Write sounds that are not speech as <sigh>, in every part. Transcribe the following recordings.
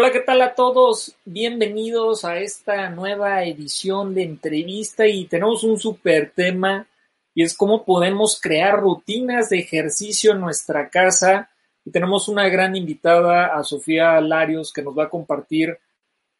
Hola, ¿qué tal a todos? Bienvenidos a esta nueva edición de entrevista y tenemos un super tema y es cómo podemos crear rutinas de ejercicio en nuestra casa. Y tenemos una gran invitada a Sofía Larios que nos va a compartir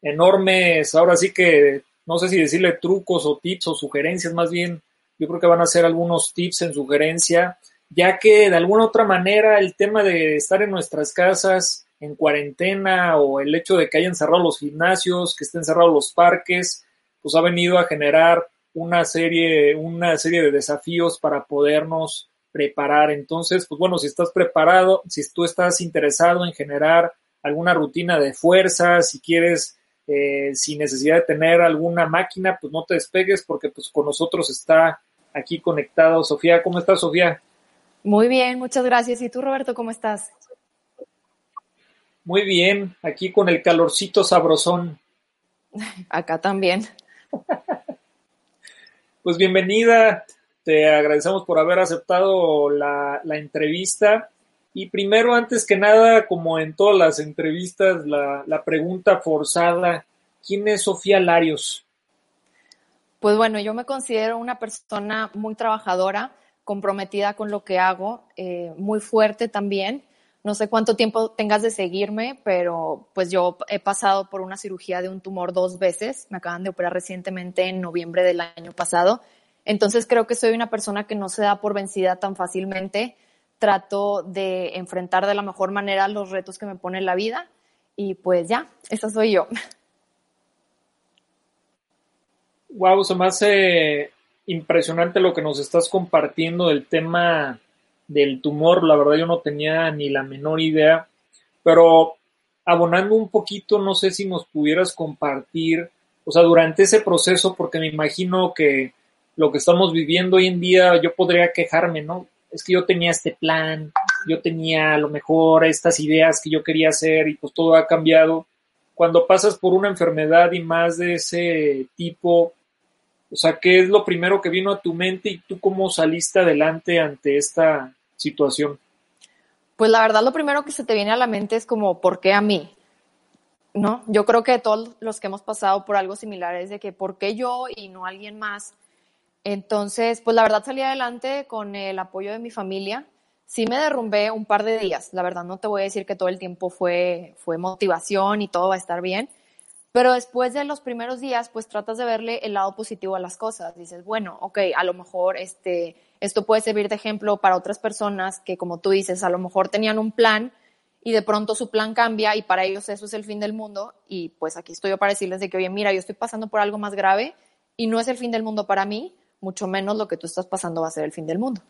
enormes, ahora sí que no sé si decirle trucos o tips o sugerencias, más bien yo creo que van a ser algunos tips en sugerencia, ya que de alguna otra manera el tema de estar en nuestras casas en cuarentena o el hecho de que hayan cerrado los gimnasios, que estén cerrados los parques, pues ha venido a generar una serie, una serie de desafíos para podernos preparar. Entonces, pues bueno, si estás preparado, si tú estás interesado en generar alguna rutina de fuerza, si quieres, eh, sin necesidad de tener alguna máquina, pues no te despegues porque pues con nosotros está aquí conectado Sofía. ¿Cómo estás, Sofía? Muy bien, muchas gracias. ¿Y tú, Roberto, cómo estás? Muy bien, aquí con el calorcito sabrosón. Acá también. Pues bienvenida, te agradecemos por haber aceptado la, entrevista. Y primero, antes que nada, como en todas las entrevistas, la, la pregunta forzada, ¿quién es Sofía Larios? Pues bueno, yo me considero una persona muy trabajadora, comprometida con lo que hago, eh, muy fuerte también no sé cuánto tiempo tengas de seguirme, pero pues yo he pasado por una cirugía de un tumor dos veces. Me acaban de operar recientemente en noviembre del año pasado. Entonces creo que soy una persona que no se da por vencida tan fácilmente. Trato de enfrentar de la mejor manera los retos que me pone la vida. Y pues ya, esa soy yo. Wow, se me hace impresionante lo que nos estás compartiendo del tema del tumor, la verdad yo no tenía ni la menor idea, pero abonando un poquito, no sé si nos pudieras compartir, o sea, durante ese proceso, porque me imagino que lo que estamos viviendo hoy en día, yo podría quejarme, ¿no? Es que yo tenía este plan, yo tenía a lo mejor estas ideas que yo quería hacer y pues todo ha cambiado. Cuando pasas por una enfermedad y más de ese tipo, o sea, ¿qué es lo primero que vino a tu mente y tú cómo saliste adelante ante esta situación? Pues la verdad lo primero que se te viene a la mente es como, ¿por qué a mí? ¿No? Yo creo que todos los que hemos pasado por algo similar es de que, ¿por qué yo y no alguien más? Entonces, pues la verdad salí adelante con el apoyo de mi familia. Sí me derrumbé un par de días, la verdad no te voy a decir que todo el tiempo fue, fue motivación y todo va a estar bien, pero después de los primeros días, pues tratas de verle el lado positivo a las cosas. Dices, bueno, ok, a lo mejor este, esto puede servir de ejemplo para otras personas que, como tú dices, a lo mejor tenían un plan y de pronto su plan cambia y para ellos eso es el fin del mundo. Y pues aquí estoy yo para decirles de que, oye, mira, yo estoy pasando por algo más grave y no es el fin del mundo para mí, mucho menos lo que tú estás pasando va a ser el fin del mundo.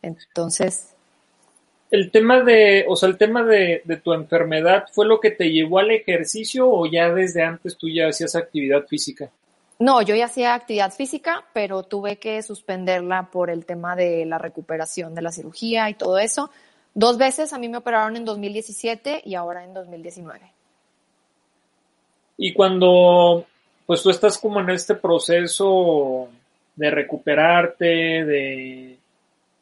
Entonces. El tema de, o sea, el tema de, de tu enfermedad fue lo que te llevó al ejercicio o ya desde antes tú ya hacías actividad física? No, yo ya hacía actividad física, pero tuve que suspenderla por el tema de la recuperación de la cirugía y todo eso. Dos veces a mí me operaron en 2017 y ahora en 2019. Y cuando pues tú estás como en este proceso de recuperarte, de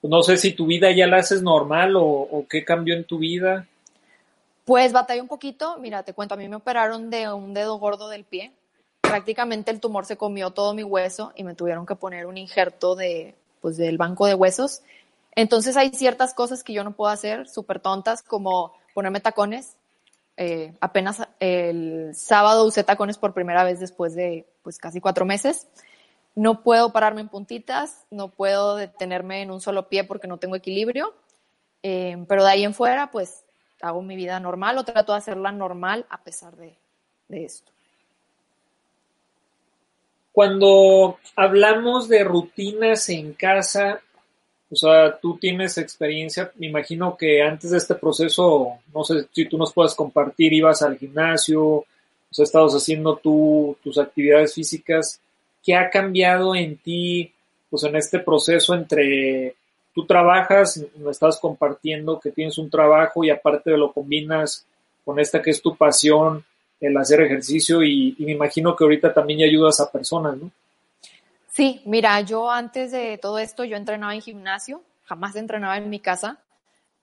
no sé si tu vida ya la haces normal o, o qué cambió en tu vida. Pues batallé un poquito, mira, te cuento, a mí me operaron de un dedo gordo del pie, prácticamente el tumor se comió todo mi hueso y me tuvieron que poner un injerto de, pues, del banco de huesos. Entonces hay ciertas cosas que yo no puedo hacer, súper tontas, como ponerme tacones. Eh, apenas el sábado usé tacones por primera vez después de pues casi cuatro meses. No puedo pararme en puntitas, no puedo detenerme en un solo pie porque no tengo equilibrio. Eh, pero de ahí en fuera, pues hago mi vida normal o trato de hacerla normal a pesar de esto. Cuando hablamos de rutinas en casa, o sea, tú tienes experiencia, me imagino que antes de este proceso, no sé si tú nos puedes compartir, ibas al gimnasio, o sea, estabas haciendo tú tus actividades físicas. ¿Qué ha cambiado en ti, pues en este proceso entre tú trabajas, me estás compartiendo que tienes un trabajo y aparte lo combinas con esta que es tu pasión, el hacer ejercicio y, me imagino que ahorita también ayudas a personas, ¿no? Sí, mira, yo antes de todo esto yo entrenaba en gimnasio, jamás entrenaba en mi casa.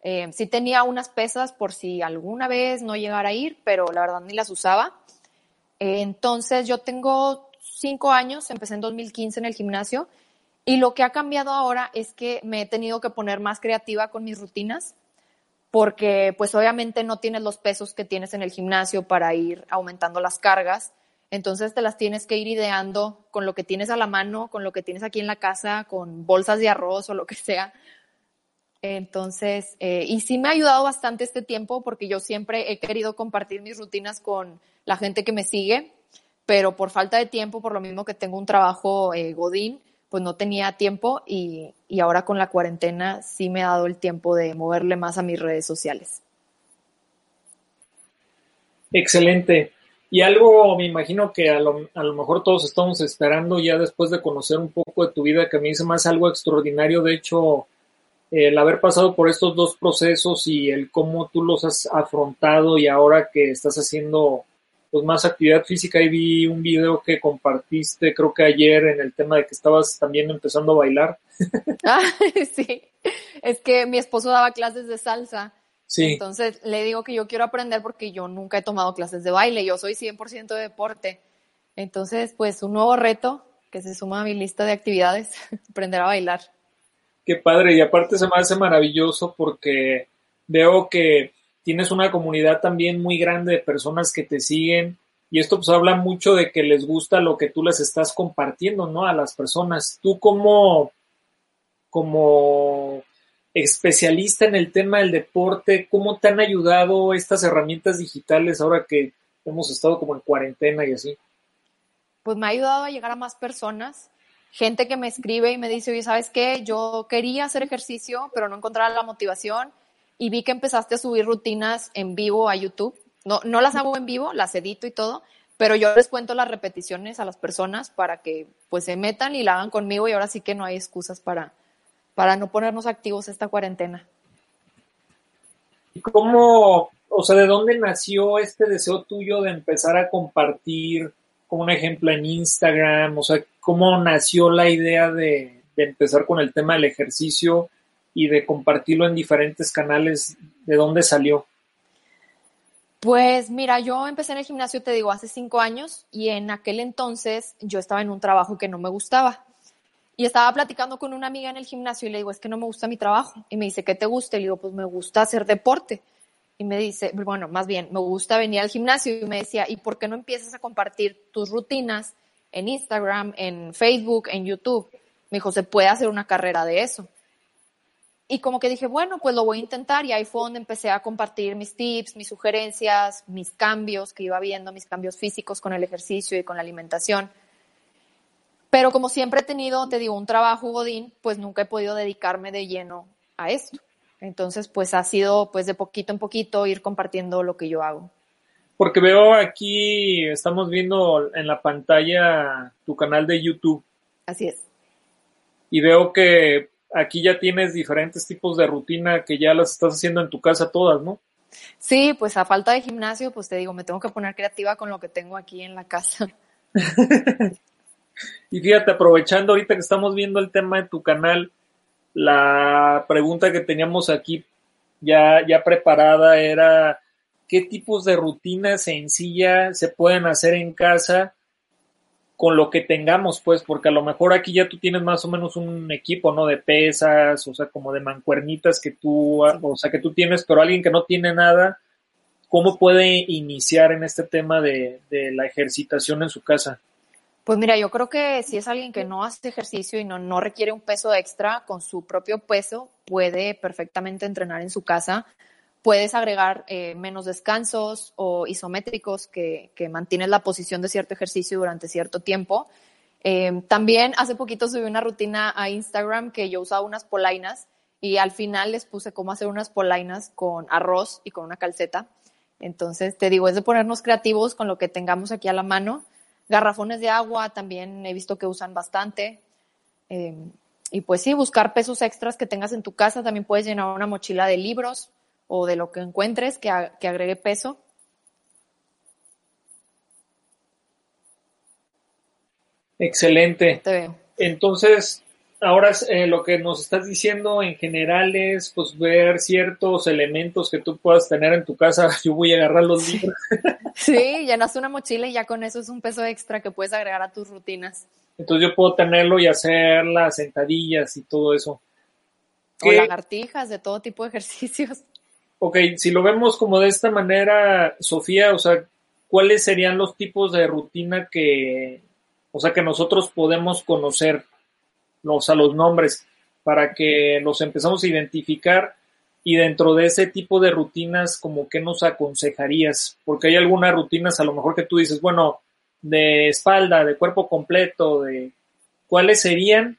Eh, sí tenía unas pesas por si alguna vez no llegara a ir, pero la verdad ni las usaba. Eh, entonces yo tengo cinco años, empecé en 2015 en el gimnasio y lo que ha cambiado ahora es que me he tenido que poner más creativa con mis rutinas porque pues obviamente no tienes los pesos que tienes en el gimnasio para ir aumentando las cargas. Entonces te las tienes que ir ideando con lo que tienes a la mano, con lo que tienes aquí en la casa, con bolsas de arroz o lo que sea. Entonces, eh, y sí me ha ayudado bastante este tiempo porque yo siempre he querido compartir mis rutinas con la gente que me sigue, pero por falta de tiempo, por lo mismo que tengo un trabajo eh, godín, pues no tenía tiempo y, y ahora con la cuarentena sí me ha dado el tiempo de moverle más a mis redes sociales. Excelente. Y algo me imagino que a lo, a lo, mejor todos estamos esperando ya después de conocer un poco de tu vida, que a mí es más algo extraordinario, de hecho, el haber pasado por estos dos procesos y el cómo tú los has afrontado y ahora que estás haciendo pues más actividad física y vi un video que compartiste creo que ayer en el tema de que estabas también empezando a bailar. <laughs> Ah, sí, es que mi esposo daba clases de salsa. Sí. Entonces le digo que yo quiero aprender porque yo nunca he tomado clases de baile, yo soy 100% de deporte. Entonces, pues un nuevo reto que se suma a mi lista de actividades, <laughs> aprender a bailar. Qué padre, y aparte se me hace maravilloso porque veo que tienes una comunidad también muy grande de personas que te siguen y esto pues habla mucho de que les gusta lo que tú les estás compartiendo, ¿no? A las personas. Tú como, como especialista en el tema del deporte, ¿cómo te han ayudado estas herramientas digitales ahora que hemos estado como en cuarentena y así? Pues me ha ayudado a llegar a más personas, gente que me escribe y me dice, oye, ¿sabes qué? Yo quería hacer ejercicio, pero no encontraba la motivación y vi que empezaste a subir rutinas en vivo a YouTube. No, no las hago en vivo, las edito y todo, pero yo les cuento las repeticiones a las personas para que pues se metan y la hagan conmigo y ahora sí que no hay excusas para, para no ponernos activos esta cuarentena. ¿Y cómo, o sea, de dónde nació este deseo tuyo de empezar a compartir, como un ejemplo, en Instagram? O sea, ¿cómo nació la idea de, de empezar con el tema del ejercicio? Y de compartirlo en diferentes canales, ¿de dónde salió? Pues mira, yo empecé en el gimnasio, te digo, hace cinco años y en aquel entonces yo estaba en un trabajo que no me gustaba. Y estaba platicando con una amiga en el gimnasio y le digo, es que no me gusta mi trabajo. Y me dice, ¿qué te gusta? Y le digo, pues me gusta hacer deporte. Y me dice, bueno, más bien, me gusta venir al gimnasio. Y me decía, ¿y por qué no empiezas a compartir tus rutinas en Instagram, en Facebook, en YouTube? Me dijo, se puede hacer una carrera de eso. Y como que dije, bueno, pues lo voy a intentar y ahí fue donde empecé a compartir mis tips, mis sugerencias, mis cambios que iba viendo, mis cambios físicos con el ejercicio y con la alimentación. Pero como siempre he tenido, te digo, un trabajo godín, pues nunca he podido dedicarme de lleno a esto. Entonces, pues ha sido pues de poquito en poquito ir compartiendo lo que yo hago. Porque veo aquí, estamos viendo en la pantalla tu canal de YouTube. Así es. Y veo que aquí ya tienes diferentes tipos de rutina que ya las estás haciendo en tu casa todas, ¿no? Sí, pues a falta de gimnasio, pues te digo, me tengo que poner creativa con lo que tengo aquí en la casa. <laughs> y fíjate, aprovechando ahorita que estamos viendo el tema de tu canal, la pregunta que teníamos aquí ya, ya preparada era qué tipos de rutinas sencillas se pueden hacer en casa con lo que tengamos, pues, porque a lo mejor aquí ya tú tienes más o menos un equipo, ¿no? De pesas, o sea, como de mancuernitas que tú, o sea, que tú tienes, pero alguien que no tiene nada, ¿cómo puede iniciar en este tema de, de la ejercitación en su casa? Pues mira, yo creo que si es alguien que no hace ejercicio y no, no requiere un peso extra, con su propio peso puede perfectamente entrenar en su casa puedes agregar eh, menos descansos o isométricos que, que mantienen la posición de cierto ejercicio durante cierto tiempo. Eh, también hace poquito subí una rutina a Instagram que yo usaba unas polainas y al final les puse cómo hacer unas polainas con arroz y con una calceta. Entonces, te digo, es de ponernos creativos con lo que tengamos aquí a la mano. Garrafones de agua también he visto que usan bastante. Eh, y pues sí, buscar pesos extras que tengas en tu casa. También puedes llenar una mochila de libros o de lo que encuentres que, que agregue peso. Excelente. Entonces, ahora eh, lo que nos estás diciendo en general es pues ver ciertos elementos que tú puedas tener en tu casa. <laughs> Yo voy a agarrar los libros. <laughs> Sí, llenas una mochila y ya con eso es un peso extra que puedes agregar a tus rutinas. Entonces yo puedo tenerlo y hacer las sentadillas y todo eso. O lagartijas, de todo tipo de <laughs> ejercicios. Ok, si lo vemos como de esta manera, Sofía, o sea, ¿cuáles serían los tipos de rutina que, o sea, que nosotros podemos conocer? los, a los nombres para que los empezamos a identificar y dentro de ese tipo de rutinas, como qué nos aconsejarías, porque hay algunas rutinas a lo mejor que tú dices, bueno, de espalda, de cuerpo completo, de cuáles serían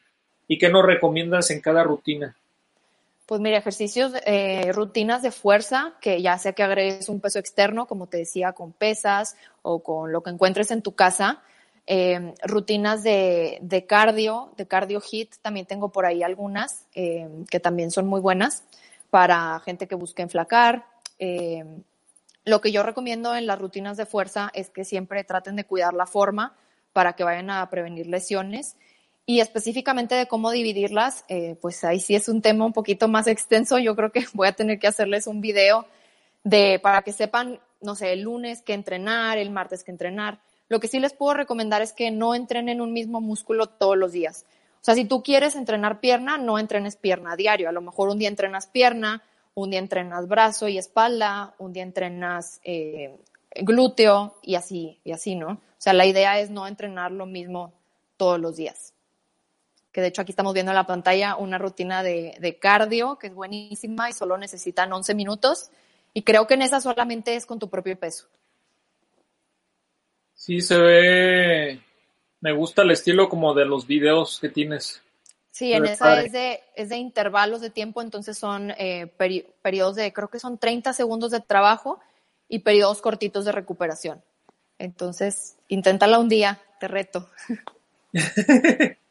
y qué nos recomiendas en cada rutina. Pues mira, ejercicios, eh, rutinas de fuerza, que ya sea que agregues un peso externo, como te decía, con pesas o con lo que encuentres en tu casa, eh, rutinas de, de, cardio, de cardio hit, también tengo por ahí algunas eh, que también son muy buenas para gente que busque enflacar. Eh, lo que yo recomiendo en las rutinas de fuerza es que siempre traten de cuidar la forma para que vayan a prevenir lesiones. Y específicamente de cómo dividirlas, pues ahí sí es un tema un poquito más extenso. Yo creo que <laughs> voy a tener que hacerles un video de, para que sepan, no sé, el lunes que entrenar, el martes que entrenar lo que sí les puedo recomendar es que no entrenen un mismo músculo todos los días. O sea, si tú quieres entrenar pierna, no entrenes pierna diario. A lo mejor un día entrenas pierna, un día entrenas brazo y espalda, un día entrenas eh, glúteo y así, y así, ¿no? O sea, la idea es no entrenar lo mismo todos los días. Que de hecho aquí estamos viendo en la pantalla una rutina de, de cardio que es buenísima y solo necesitan 11 minutos. Y creo que en esa solamente es con tu propio peso. Sí, se ve. Me gusta el estilo como de los videos que tienes. Sí, en esa es de, es de intervalos de tiempo, entonces son eh, periodos de, creo que son 30 segundos de trabajo y periodos cortitos de recuperación. Entonces, inténtala un día, te reto. <laughs>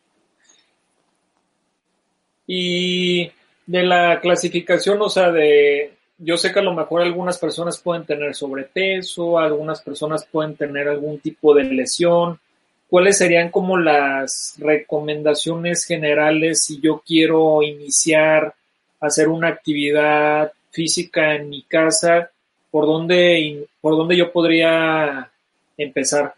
y de la clasificación, o sea, de yo sé que a lo mejor algunas personas pueden tener sobrepeso, algunas personas pueden tener algún tipo de lesión. ¿Cuáles serían como las recomendaciones generales si yo quiero iniciar a hacer una actividad física en mi casa? ¿Por dónde, por dónde yo podría empezar?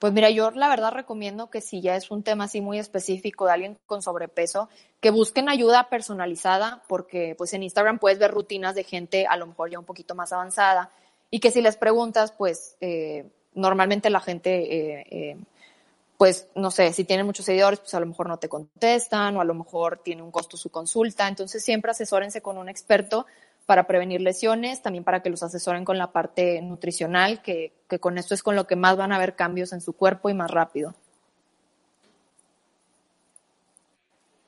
Pues mira, yo la verdad recomiendo que si ya es un tema así muy específico de alguien con sobrepeso, que busquen ayuda personalizada, porque pues en Instagram puedes ver rutinas de gente a lo mejor ya un poquito más avanzada y que si les preguntas, pues eh, normalmente la gente, eh, eh, pues no sé, si tienen muchos seguidores, pues a lo mejor no te contestan o a lo mejor tiene un costo su consulta. Entonces siempre asesórense con un experto para prevenir lesiones, también para que los asesoren con la parte nutricional, que, con esto es con lo que más van a ver cambios en su cuerpo y más rápido.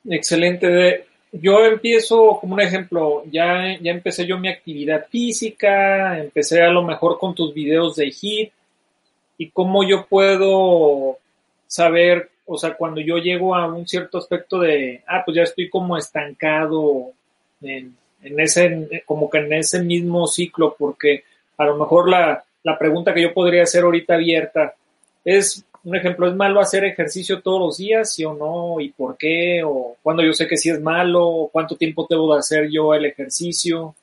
Excelente. Yo empiezo como un ejemplo, ya, ya empecé yo mi actividad física, empecé a lo mejor con tus videos de HIT y cómo yo puedo saber, o sea, cuando yo llego a un cierto aspecto de, ah, pues ya estoy como estancado en, en ese, como que en ese mismo ciclo, porque a lo mejor la, la pregunta que yo podría hacer ahorita abierta es, un ejemplo, ¿es malo hacer ejercicio todos los días, sí o no? ¿Y por qué? ¿O cuando yo sé que sí es malo? ¿Cuánto tiempo debo de hacer yo el ejercicio?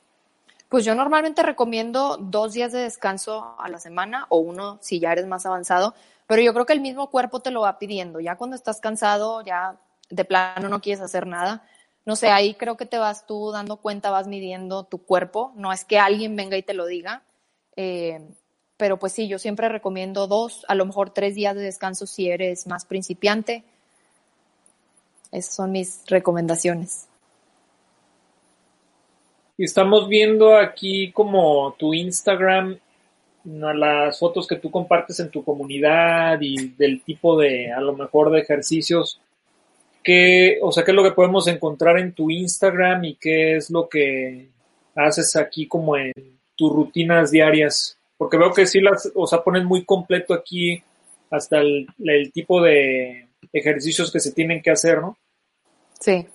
Pues yo normalmente recomiendo dos días de descanso a la semana o uno si ya eres más avanzado, pero yo creo que el mismo cuerpo te lo va pidiendo. Ya cuando estás cansado, ya de plano no quieres hacer nada, no sé, ahí creo que te vas tú dando cuenta, vas midiendo tu cuerpo, no es que alguien venga y te lo diga, eh, pero pues sí, yo siempre recomiendo dos, a lo mejor tres días de descanso si eres más principiante. Esas son mis recomendaciones. Estamos viendo aquí como tu Instagram, las fotos que tú compartes en tu comunidad y del tipo de, a lo mejor, de ejercicios qué, o sea, qué es lo que podemos encontrar en tu Instagram y qué es lo que haces aquí como en tus rutinas diarias. Porque veo que sí las, o sea, pones muy completo aquí hasta el, tipo de ejercicios que se tienen que hacer, ¿no? Sí.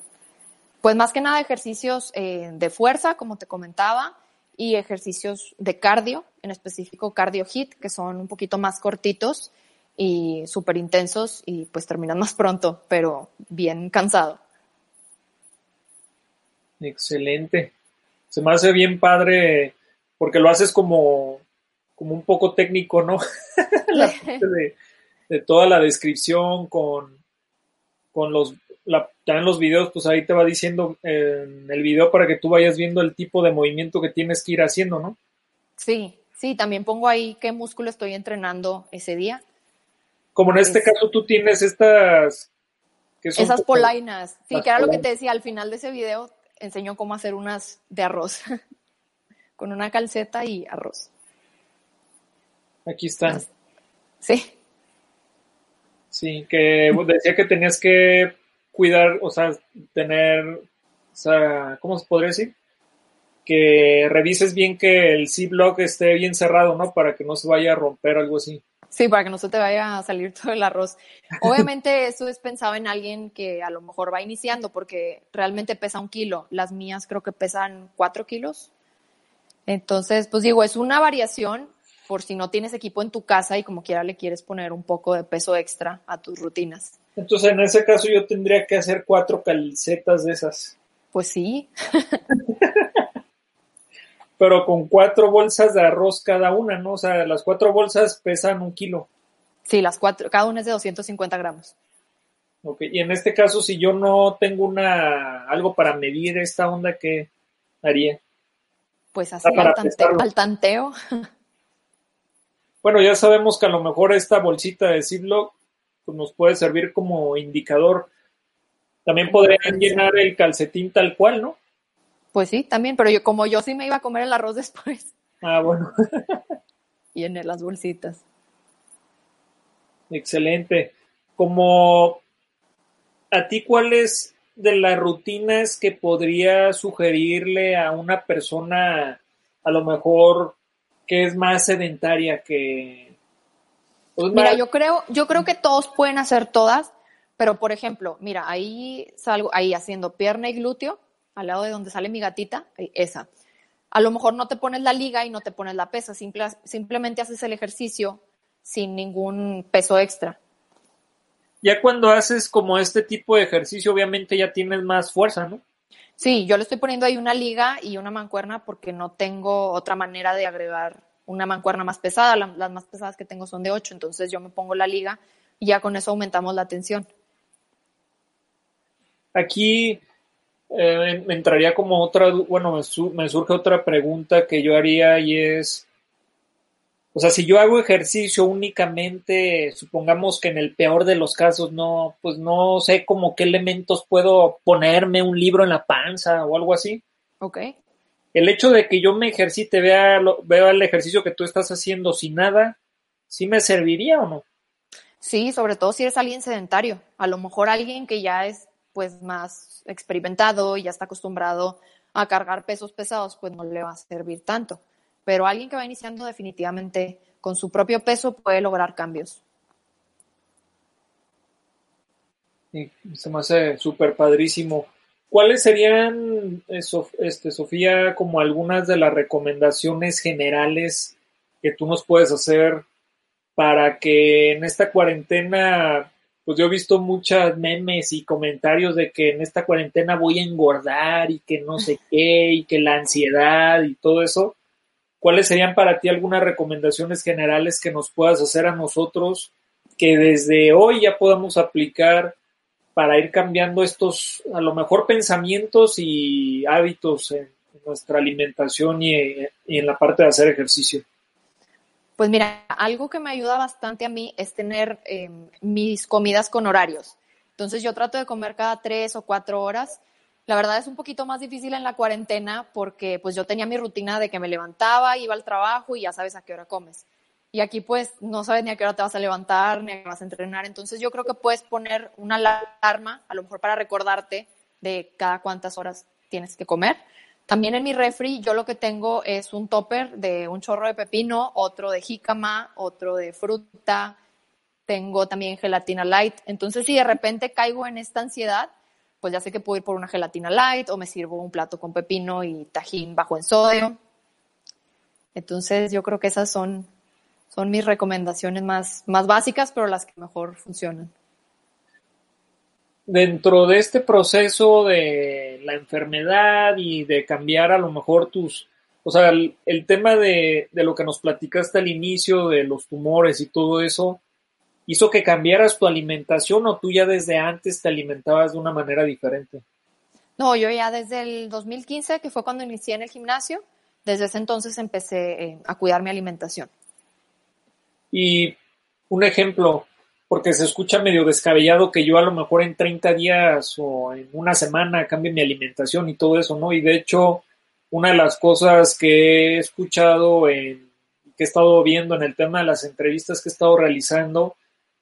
Pues más que nada ejercicios eh, de fuerza, como te comentaba, y ejercicios de cardio, en específico cardio hit, que son un poquito más cortitos y súper intensos y pues terminan más pronto, pero bien cansado. Excelente. Se me hace bien padre porque lo haces como, como un poco técnico, ¿no? <laughs> la <laughs> parte de, de, toda la descripción con, con los, la, también los videos, pues ahí te va diciendo en el video para que tú vayas viendo el tipo de movimiento que tienes que ir haciendo, ¿no? Sí, sí, también pongo ahí qué músculo estoy entrenando ese día. Como en este caso tú tienes estas... Esas polainas, sí, que era lo que te decía al final de ese video, enseñó cómo hacer unas de arroz, <laughs> con una calceta y arroz. Aquí están. Sí. Sí, que decía que tenías que cuidar, o sea, tener, o sea, ¿cómo se podría decir? Que revises bien que el C-Block esté bien cerrado, ¿no? Para que no se vaya a romper algo así. Sí, para que no se te vaya a salir todo el arroz. Obviamente <laughs> eso es pensado en alguien que a lo mejor va iniciando porque realmente pesa un kilo. Las mías creo que pesan cuatro kilos. Entonces, pues digo, es una variación por si no tienes equipo en tu casa y como quiera le quieres poner un poco de peso extra a tus rutinas. Entonces, en ese caso yo tendría que hacer cuatro calcetas de esas. Pues sí. <laughs> pero con cuatro bolsas de arroz cada una, ¿no? O sea, las cuatro bolsas pesan un kilo. Sí, las cuatro, cada una es de 250 gramos. Ok, y en este caso, si yo no tengo una algo para medir esta onda, ¿qué haría? Pues así al, al, tanteo. Bueno, ya sabemos que a lo mejor esta bolsita de Ziploc pues, nos puede servir como indicador. También podrían llenar el calcetín tal cual, ¿no? Pues sí, también, pero yo como yo sí me iba a comer el arroz <laughs> después. Ah, bueno. y en las bolsitas. Excelente. Como a ti, ¿cuáles de las rutinas que podría sugerirle a una persona a lo mejor que es más sedentaria que pues, Mira, yo creo, yo creo que todos pueden hacer todas, pero por ejemplo, mira, ahí salgo ahí haciendo pierna y glúteo al lado de donde sale mi gatita, eh, esa. A lo mejor no te pones la liga y no te pones la pesa, simplemente haces el ejercicio sin ningún peso extra. Ya cuando haces como este tipo de ejercicio, obviamente ya tienes más fuerza, ¿no? Sí, yo le estoy poniendo ahí una liga y una mancuerna porque no tengo otra manera de agregar una mancuerna más pesada. las más pesadas que tengo son de 8, entonces yo me pongo la liga y ya con eso aumentamos la tensión. Aquí eh, me entraría como otra, bueno, me, surge otra pregunta que yo haría y es, o sea, si yo hago ejercicio únicamente, supongamos que en el peor de los casos no, pues no sé como qué elementos puedo ponerme un libro en la panza o algo así. Ok. El hecho de que yo me ejercite, vea, vea el ejercicio que tú estás haciendo sin nada, ¿sí me serviría o no? Sí, sobre todo si eres alguien sedentario. A lo mejor alguien que ya es pues más experimentado y ya está acostumbrado a cargar pesos pesados, pues no le va a servir tanto. Pero alguien que va iniciando definitivamente con su propio peso puede lograr cambios. Sí, se me hace súper padrísimo. ¿Cuáles serían, eh, este, Sofía, como algunas de las recomendaciones generales que tú nos puedes hacer para que en esta cuarentena pues yo he visto muchas memes y comentarios de que en esta cuarentena voy a engordar y que no sé <laughs> qué y que la ansiedad y todo eso. ¿Cuáles serían para ti algunas recomendaciones generales que nos puedas hacer a nosotros que desde hoy ya podamos aplicar para ir cambiando estos, a lo mejor, pensamientos y hábitos en, nuestra alimentación y en la parte de hacer ejercicio? Pues mira, algo que me ayuda bastante a mí es tener em, mis comidas con horarios. Entonces yo trato de comer cada tres o cuatro horas. La verdad es un poquito más difícil en la cuarentena porque pues yo tenía mi rutina de que me levantaba, iba al trabajo y ya sabes a qué hora comes. Y aquí pues no sabes ni a qué hora te vas a levantar, ni a qué vas a entrenar. Entonces yo creo que puedes poner una alarma, a lo mejor para recordarte de cada cuántas horas tienes que comer también en mi refri yo lo que tengo es un topper de un chorro de pepino, otro de jícama, otro de fruta, tengo también gelatina light. Entonces si de repente caigo en esta ansiedad, pues ya sé que puedo ir por una gelatina light o me sirvo un plato con pepino y tajín bajo en sodio. Entonces yo creo que esas son, son mis recomendaciones más, más básicas, pero las que mejor funcionan. Dentro de este proceso de la enfermedad y de cambiar a lo mejor tus, o sea, el, tema de, de, lo que nos platicaste al inicio de los tumores y todo eso, hizo que cambiaras tu alimentación o tú ya desde antes te alimentabas de una manera diferente? No, yo ya desde el 2015, que fue cuando inicié en el gimnasio, desde ese entonces empecé eh, a cuidar mi alimentación. Y un ejemplo, porque se escucha medio descabellado que yo a lo mejor en 30 días o en una semana cambie mi alimentación y todo eso, ¿no? Y de hecho, una de las cosas que he escuchado en, que he estado viendo en el tema de las entrevistas que he estado realizando,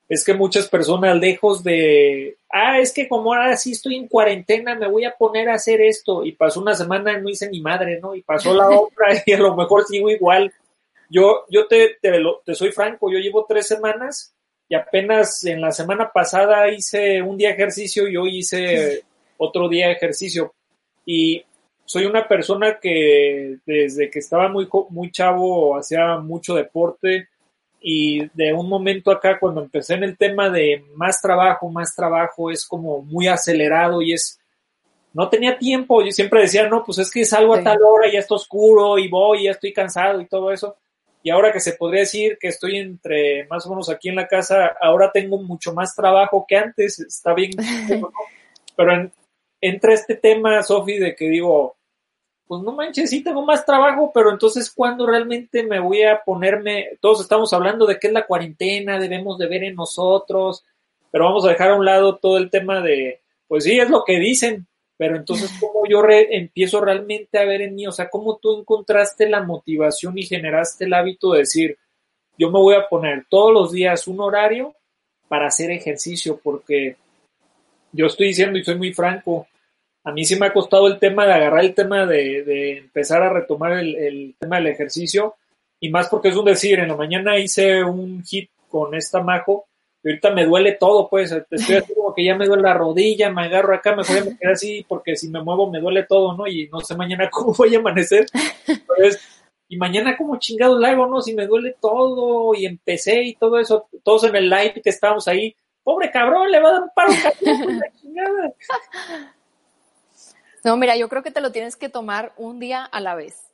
es que muchas personas lejos de, ah, es que como ahora sí estoy en cuarentena, me voy a poner a hacer esto, y pasó una semana y no hice ni madre, ¿no? Y pasó la <laughs> otra y a lo mejor sigo igual. Yo, yo te, te, te soy franco, yo llevo tres semanas y apenas en la semana pasada hice un día ejercicio y hoy hice otro día ejercicio. Y soy una persona que desde que estaba muy, muy chavo hacía mucho deporte y de un momento acá cuando empecé en el tema de más trabajo, más trabajo, es como muy acelerado y es, no tenía tiempo, yo siempre decía, no, pues es que salgo a tal hora, ya está oscuro y voy, ya estoy cansado y todo eso. Y ahora que se podría decir que estoy entre más o menos aquí en la casa, ahora tengo mucho más trabajo que antes, está bien. <laughs> Pero entra este tema, Sofi, de que digo, pues no manches, sí tengo más trabajo, pero entonces ¿cuándo realmente me voy a ponerme? Todos estamos hablando de qué es la cuarentena, debemos de ver en nosotros, pero vamos a dejar a un lado todo el tema de, pues sí, es lo que dicen, pero entonces <laughs> cómo yo empiezo realmente a ver en mí, o sea, cómo tú encontraste la motivación y generaste el hábito de decir, yo me voy a poner todos los días un horario para hacer ejercicio, porque yo estoy diciendo y soy muy franco, a mí sí me ha costado el tema de agarrar el tema de, empezar a retomar el, tema del ejercicio y más porque es un decir, en la mañana hice un hit con esta majo ahorita me duele todo, pues estoy así como que ya me duele la rodilla, me agarro acá, mejor ya me quedo así porque si me muevo me duele todo, ¿no? Y no sé mañana <laughs> cómo voy a amanecer. y mañana como chingado le hago, ¿no? Si me duele todo y empecé y todo eso, todos en el live que estábamos ahí, pobre cabrón, le va a dar un paro <laughs> la chingada. No, mira, yo creo que te lo tienes que tomar un día a la vez.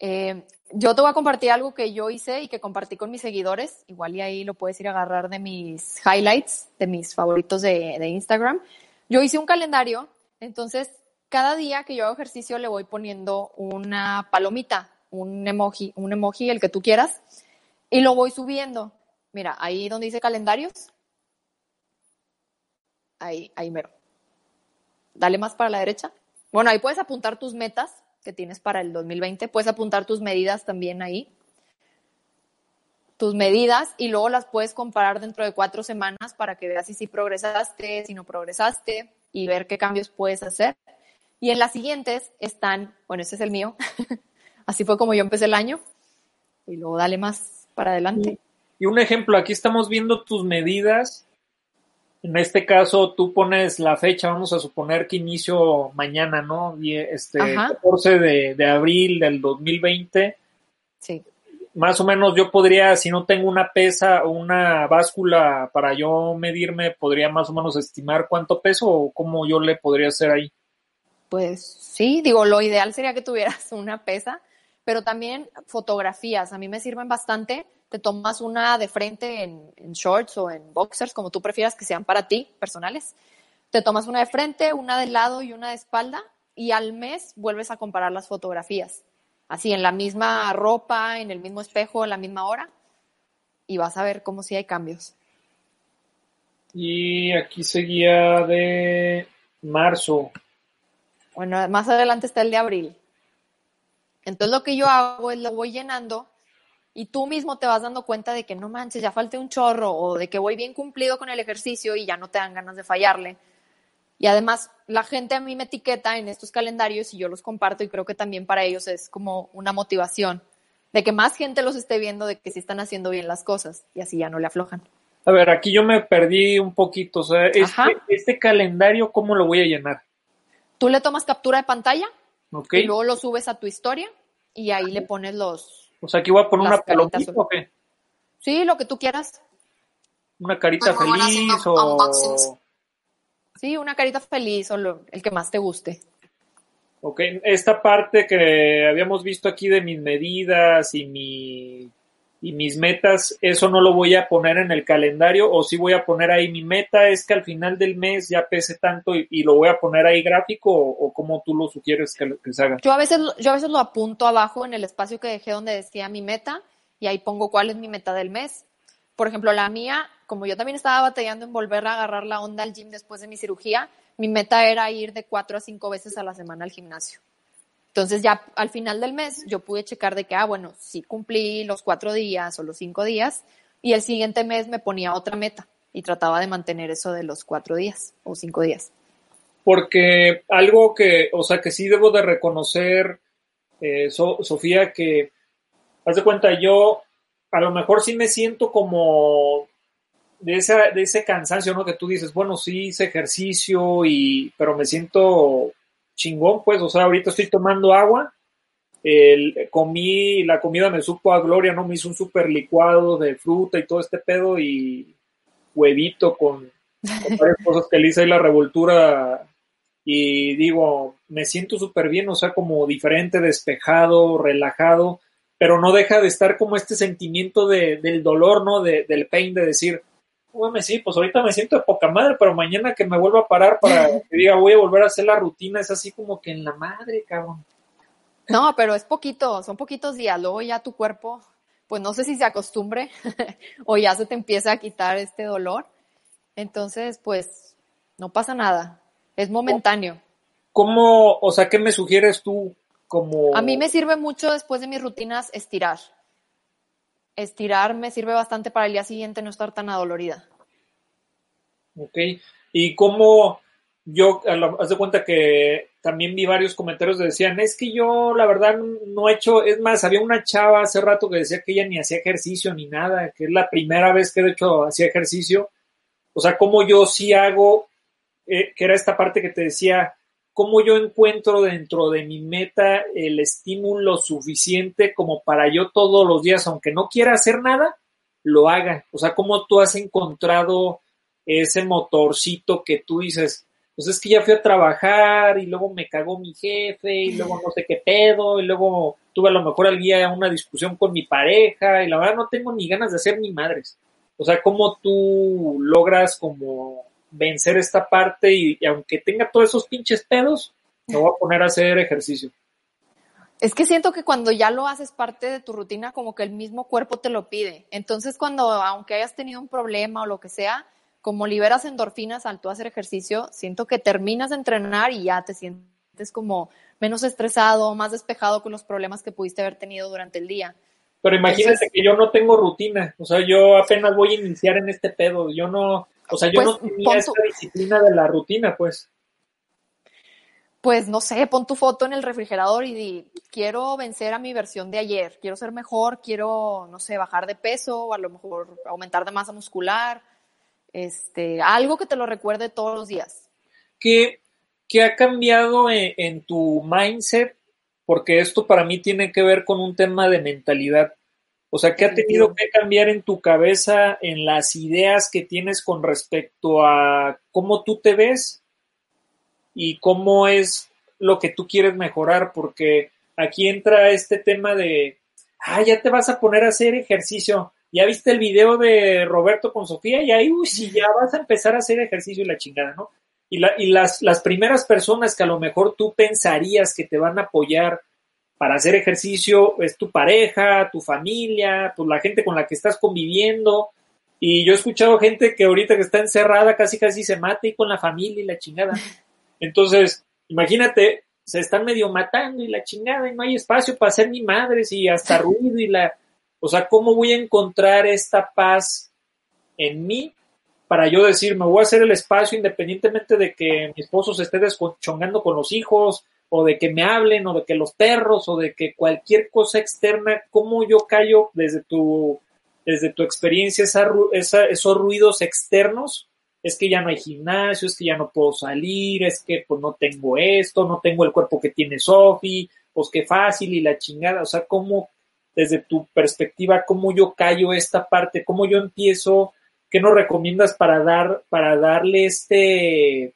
Eh, yo te voy a compartir algo que yo hice y que compartí con mis seguidores. Igual y ahí lo puedes ir a agarrar de mis highlights, de mis favoritos de, Instagram. Yo hice un calendario, entonces cada día que yo hago ejercicio le voy poniendo una palomita, un emoji, un emoji, el que tú quieras, y lo voy subiendo. Mira, ahí donde dice calendarios, ahí, ahí mero dale más para la derecha. Bueno, ahí puedes apuntar tus metas que tienes para el 2020, puedes apuntar tus medidas también ahí, tus medidas y luego las puedes comparar dentro de cuatro semanas para que veas si sí progresaste, si no progresaste y ver qué cambios puedes hacer. Y en las siguientes están, bueno, este es el mío, <laughs> así fue como yo empecé el año y luego dale más para adelante. Y un ejemplo, aquí estamos viendo tus medidas en este caso, tú pones la fecha, vamos a suponer que inicio mañana, ¿no? Este, 14 de, de, abril del 2020. Sí. Más o menos yo podría, si no tengo una pesa o una báscula para yo medirme, podría más o menos estimar cuánto peso o cómo yo le podría hacer ahí. Pues sí, digo, lo ideal sería que tuvieras <laughs> una pesa, pero también fotografías. A mí me sirven bastante te tomas una de frente en, shorts o en boxers, como tú prefieras que sean para ti, personales. Te tomas una de frente, una de lado y una de espalda y al mes vuelves a comparar las fotografías. Así, en la misma ropa, en el mismo espejo, a la misma hora y vas a ver cómo si hay cambios. Y aquí seguía de marzo. Bueno, más adelante está el de abril. Entonces lo que yo hago es lo voy llenando y tú mismo te vas dando cuenta de que no manches, ya falté un chorro o de que voy bien cumplido con el ejercicio y ya no te dan ganas de fallarle. Y además, la gente a mí me etiqueta en estos calendarios y yo los comparto y creo que también para ellos es como una motivación de que más gente los esté viendo de que sí están haciendo bien las cosas y así ya no le aflojan. A ver, aquí yo me perdí un poquito. O sea, este, este calendario, ¿cómo lo voy a llenar? Tú le tomas captura de pantalla y luego lo subes a tu historia y ahí le pones los, o sea, aquí voy a poner una palomita o qué? Sí, lo que tú quieras. Una carita feliz o... Sí, una carita feliz o lo, el que más te guste. Ok, esta parte que habíamos visto aquí de mis medidas y mi y mis metas, eso no lo voy a poner en el calendario o sí voy a poner ahí mi meta es que al final del mes ya pese tanto y, lo voy a poner ahí gráfico o, como tú lo sugieres que, se haga. Yo a veces yo a veces lo apunto abajo en el espacio que dejé donde decía mi meta y ahí pongo cuál es mi meta del mes. Por ejemplo, la mía, como yo también estaba batallando en volver a agarrar la onda al gym después de mi cirugía, mi meta era ir de cuatro a cinco veces a la semana al gimnasio. Entonces ya al final del mes yo pude checar de que, ah, bueno, sí cumplí los cuatro días o los cinco días y el siguiente mes me ponía otra meta y trataba de mantener eso de los cuatro días o cinco días. Porque algo que, o sea, que sí debo de reconocer, eh, Sofía, que, haz de cuenta, yo a lo mejor sí me siento como de, esa, de ese cansancio, ¿no? Que tú dices, bueno, sí hice ejercicio y, pero me siento chingón, pues, o sea, ahorita estoy tomando agua, el, comí, la comida me supo a gloria, ¿no? Me hizo un super licuado de fruta y todo este pedo y huevito con, varias <laughs> cosas que le hice ahí la revoltura y digo, me siento súper bien, o sea, como diferente, despejado, relajado, pero no deja de estar como este sentimiento de, del dolor, ¿no? De, del pain, de decir, sí, pues ahorita me siento de poca madre, pero mañana que me vuelva a parar para <laughs> que diga voy a volver a hacer la rutina, es así como que en la madre, cabrón. No, pero es poquito, son poquitos días, luego ya tu cuerpo, pues no sé si se acostumbre <laughs> o ya se te empieza a quitar este dolor. Entonces, pues no pasa nada, es momentáneo. ¿Cómo, o sea, qué me sugieres tú como... A mí me sirve mucho después de mis rutinas estirar estirar me sirve bastante para el día siguiente no estar tan adolorida. Ok, y como yo, haz de cuenta que también vi varios comentarios que decían, es que yo la verdad no he hecho, es más, había una chava hace rato que decía que ella ni hacía ejercicio ni nada, que es la primera vez que de hecho hacía ejercicio. O sea, como yo sí hago, eh, que era esta parte que te decía, cómo yo encuentro dentro de mi meta el estímulo suficiente como para yo todos los días, aunque no quiera hacer nada, lo haga. O sea, cómo tú has encontrado ese motorcito que tú dices, pues es que ya fui a trabajar y luego me cagó mi jefe y luego no sé qué pedo y luego tuve a lo mejor al día una discusión con mi pareja y la verdad no tengo ni ganas de hacer ni madres. O sea, cómo tú logras como vencer esta parte y, aunque tenga todos esos pinches pedos, me voy a poner a hacer ejercicio. Es que siento que cuando ya lo haces parte de tu rutina, como que el mismo cuerpo te lo pide. Entonces, cuando, aunque hayas tenido un problema o lo que sea, como liberas endorfinas al tú hacer ejercicio, siento que terminas de entrenar y ya te sientes como menos estresado, más despejado con los problemas que pudiste haber tenido durante el día. Pero imagínate que yo no tengo rutina, o sea, yo apenas voy a iniciar en este pedo, yo no, o sea, yo pues, no tenía esta disciplina de la rutina, pues. Pues no sé, pon tu foto en el refrigerador y di, quiero vencer a mi versión de ayer, quiero ser mejor, quiero, no sé, bajar de peso o a lo mejor aumentar de masa muscular, este, algo que te lo recuerde todos los días. ¿Qué, qué ha cambiado en, en tu mindset? Porque esto para mí tiene que ver con un tema de mentalidad. O sea, ¿qué ha tenido que cambiar en tu cabeza, en las ideas que tienes con respecto a cómo tú te ves y cómo es lo que tú quieres mejorar? Porque aquí entra este tema de, ah, ya te vas a poner a hacer ejercicio. Ya viste el video de Roberto con Sofía y ahí, uy, sí, ya vas a empezar a hacer ejercicio y la chingada, ¿no? Y, la, y las, las primeras personas que a lo mejor tú pensarías que te van a apoyar para hacer ejercicio es tu pareja, tu familia, pues la gente con la que estás conviviendo. Y yo he escuchado gente que ahorita que está encerrada casi casi se mata y con la familia y la chingada. <laughs> Entonces, imagínate, se están medio matando y la chingada y no hay espacio para hacer ni madres y hasta <laughs> ruido y la... O sea, ¿cómo voy a encontrar esta paz en mí para yo decir, me voy a hacer el espacio independientemente de que mi esposo se esté desconchongando con los hijos o de que me hablen, o de que los perros, o de que cualquier cosa externa, cómo yo callo desde tu, desde tu experiencia esa, esos ruidos externos, es que ya no hay gimnasio, es que ya no puedo salir, es que pues no tengo esto, no tengo el cuerpo que tiene Sofi, pues qué fácil y la chingada, o sea, cómo desde tu perspectiva, cómo yo callo esta parte, cómo yo empiezo, qué nos recomiendas para dar, para darle este,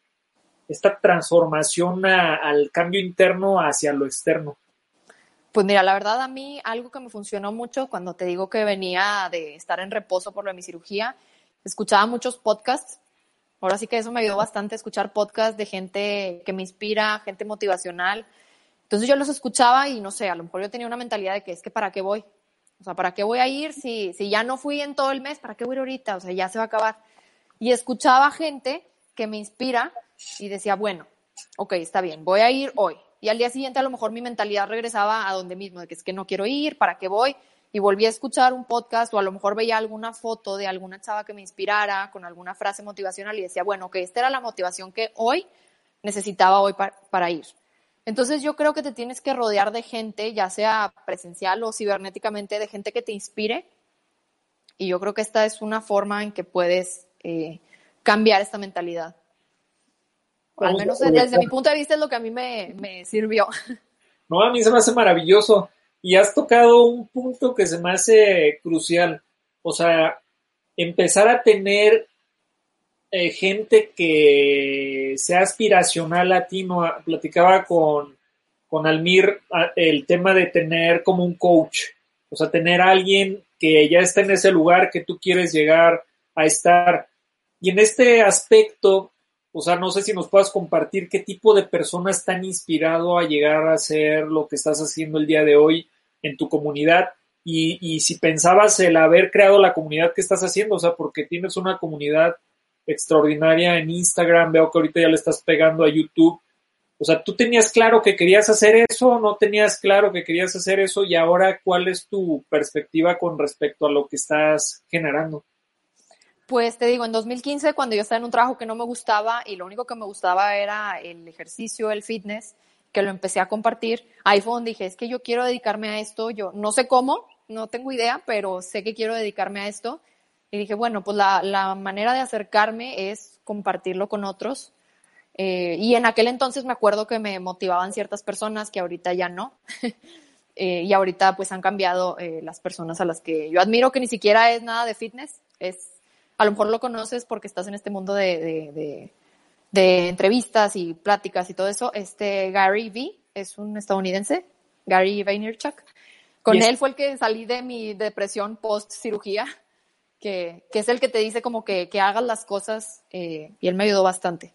esta transformación al cambio interno hacia lo externo? Pues mira, la verdad a mí algo que me funcionó mucho cuando te digo que venía de estar en reposo por lo de mi cirugía, escuchaba muchos podcasts. Ahora sí que eso me ayudó bastante escuchar podcasts de gente que me inspira, gente motivacional. Entonces yo los escuchaba y no sé, a lo mejor yo tenía una mentalidad de que es que para qué voy. O sea, ¿para qué voy a ir si, si ya no fui en todo el mes? ¿Para qué voy ahorita? O sea, ya se va a acabar. Y escuchaba gente que me inspira y decía, bueno, ok, está bien, voy a ir hoy y al día siguiente a lo mejor mi mentalidad regresaba a donde mismo, de que es que no quiero ir, ¿para qué voy? Y volví a escuchar un podcast o a lo mejor veía alguna foto de alguna chava que me inspirara con alguna frase motivacional y decía, bueno, que esta era la motivación que hoy necesitaba hoy para, para ir. Entonces yo creo que te tienes que rodear de gente, ya sea presencial o cibernéticamente, de gente que te inspire. Y yo creo que esta es una forma en que puedes eh, cambiar esta mentalidad. Al menos desde mi punto de vista es lo que a mí me, me sirvió. <laughs> No, a mí se me hace maravilloso. Y has tocado un punto que se me hace crucial. O sea, empezar a tener eh, gente que sea aspiracional a ti. No, platicaba con, con Almir el tema de tener como un coach. O sea, tener a alguien que ya está en ese lugar que tú quieres llegar a estar. Y en este aspecto, o sea, no sé si nos puedas compartir qué tipo de personas están inspirado a llegar a hacer lo que estás haciendo el día de hoy en tu comunidad y, y si pensabas el haber creado la comunidad que estás haciendo, o sea, porque tienes una comunidad extraordinaria en Instagram, veo que ahorita ya le estás pegando a YouTube. O sea, ¿tú tenías claro que querías hacer eso? ¿No tenías claro que querías hacer eso? Y ahora, ¿cuál es tu perspectiva con respecto a lo que estás generando? Pues te digo, en 2015, cuando yo estaba en un trabajo que no me gustaba y lo único que me gustaba era el ejercicio, el fitness, que lo empecé a compartir, ahí fue donde dije, es que yo quiero dedicarme a esto, yo no sé cómo, no tengo idea, pero sé que quiero dedicarme a esto. Y dije, bueno, pues la, la manera de acercarme es compartirlo con otros. Eh, y en aquel entonces me acuerdo que me motivaban ciertas personas que ahorita ya no. <laughs> eh, y ahorita pues han cambiado eh, las personas a las que yo admiro, que ni siquiera es nada de fitness, es a lo mejor lo conoces porque estás en este mundo de, de, entrevistas y pláticas y todo eso. Este Gary V es un estadounidense, Gary Vaynerchuk. Con él fue el que salí de mi depresión post cirugía, que, que, es el que te dice como que, que hagas las cosas eh, y él me ayudó bastante.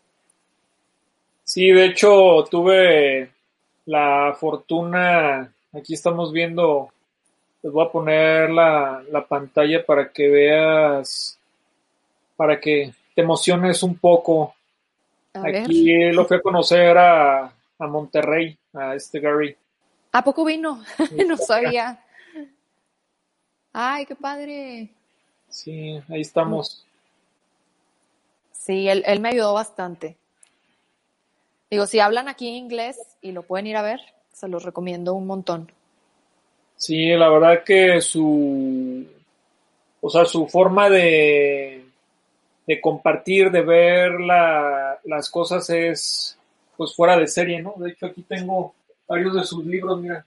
Sí, de hecho tuve la fortuna, aquí estamos viendo, les voy a poner la, la pantalla para que veas para que te emociones un poco. Aquí lo fui a conocer a, a, Monterrey, a este Gary. ¿A poco vino? <laughs> no sabía. Ay, qué padre. Sí, ahí estamos. Sí, él, él me ayudó bastante. Digo, si hablan aquí inglés y lo pueden ir a ver, se los recomiendo un montón. Sí, la verdad que su, o sea, su forma de, de compartir, de ver la, las cosas es pues fuera de serie, ¿no? De hecho aquí tengo varios de sus libros, mira.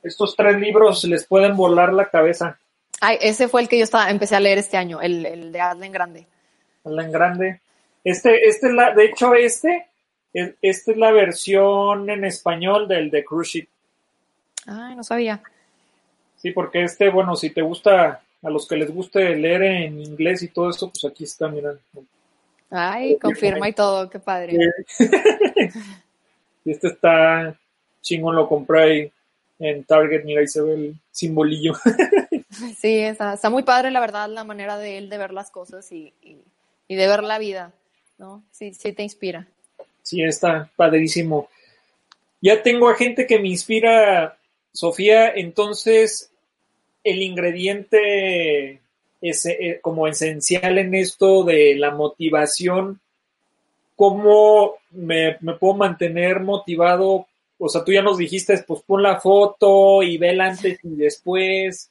Estos tres libros les pueden volar la cabeza. Ay, ese fue el que yo estaba, empecé a leer este año, el, el de Hazla en Grande. Hazla en Grande. Este, este es la, de hecho este, esta es la versión en español del de Cruise Ay, no sabía. Sí, porque este, bueno, si te gusta a los que les guste leer en inglés y todo eso, pues aquí está, miren. Ay, confirma y todo, qué padre. <laughs> y este está chingón, lo compré ahí en Target, mira, ahí se ve el simbolillo. <laughs> sí, está, está, muy padre, la verdad, la manera de él de ver las cosas y, y, y de ver la vida, ¿no? Sí, sí te inspira. Sí, está padrísimo. Ya tengo a gente que me inspira, Sofía, entonces el ingrediente es, eh, como esencial en esto de la motivación, cómo me, puedo mantener motivado. O sea, tú ya nos dijiste, pues pon la foto y ve el antes y después.